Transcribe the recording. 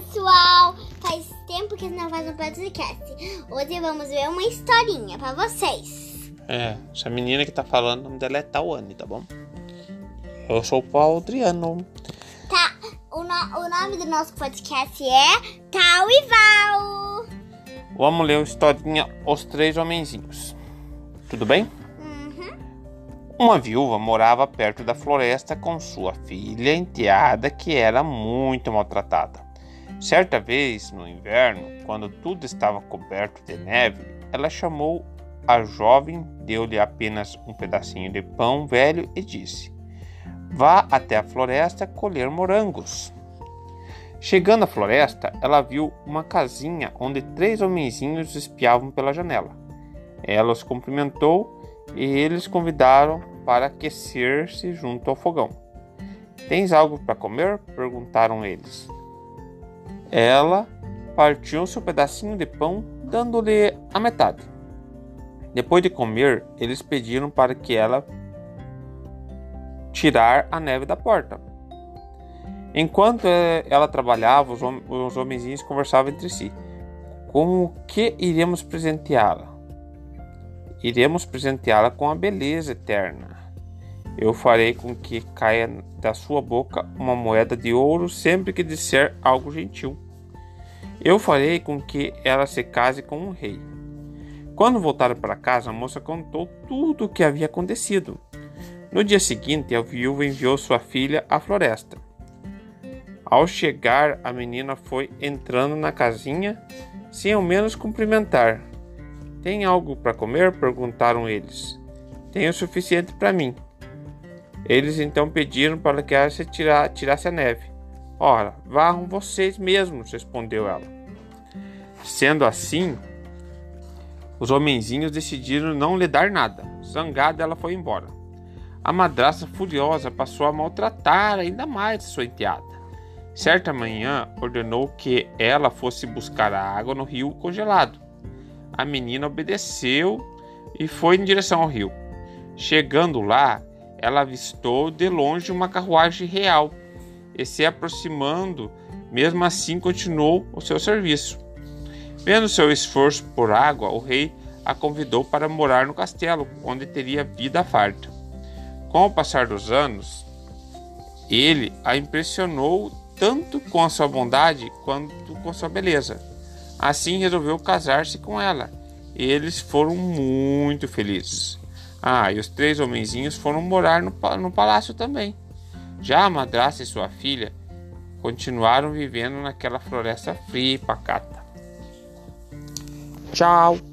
pessoal! Faz tempo que não faz um podcast. Hoje vamos ver uma historinha pra vocês. É, essa menina que tá falando, o nome dela é Tawane, tá bom? Eu sou o Paulo Adriano. Tá, o, no- o nome do nosso podcast é Tal e Val. Vamos ler a historinha Os Três Homenzinhos. Tudo bem? Uhum. Uma viúva morava perto da floresta com sua filha enteada que era muito maltratada. Certa vez, no inverno, quando tudo estava coberto de neve, ela chamou a jovem, deu-lhe apenas um pedacinho de pão velho e disse: Vá até a floresta colher morangos. Chegando à floresta, ela viu uma casinha onde três homenzinhos espiavam pela janela. Ela os cumprimentou e eles convidaram para aquecer-se junto ao fogão. Tens algo para comer? perguntaram eles. Ela partiu seu pedacinho de pão, dando-lhe a metade. Depois de comer, eles pediram para que ela tirar a neve da porta. Enquanto eh, ela trabalhava, os, hom os homenzinhos conversavam entre si. Com o que iremos presenteá-la? Iremos presenteá-la com a beleza eterna. Eu farei com que caia da sua boca uma moeda de ouro sempre que disser algo gentil. Eu farei com que ela se case com um rei. Quando voltaram para casa, a moça contou tudo o que havia acontecido. No dia seguinte, a viúva enviou sua filha à floresta. Ao chegar, a menina foi entrando na casinha sem ao menos cumprimentar. Tem algo para comer? perguntaram eles. Tenho o suficiente para mim. Eles então pediram para que ela se tira, tirasse a neve. Ora, varram vocês mesmos, respondeu ela. Sendo assim, os homenzinhos decidiram não lhe dar nada. Zangada, ela foi embora. A madraça, furiosa, passou a maltratar ainda mais sua enteada. Certa manhã, ordenou que ela fosse buscar a água no rio congelado. A menina obedeceu e foi em direção ao rio. Chegando lá, ela avistou de longe uma carruagem real e se aproximando, mesmo assim continuou o seu serviço. Vendo seu esforço por água, o rei a convidou para morar no castelo, onde teria vida farta. Com o passar dos anos, ele a impressionou tanto com a sua bondade quanto com sua beleza. Assim resolveu casar-se com ela, e eles foram muito felizes. Ah, e os três homenzinhos foram morar no, no palácio também. Já a madrasta e sua filha continuaram vivendo naquela floresta fria e pacata. Tchau!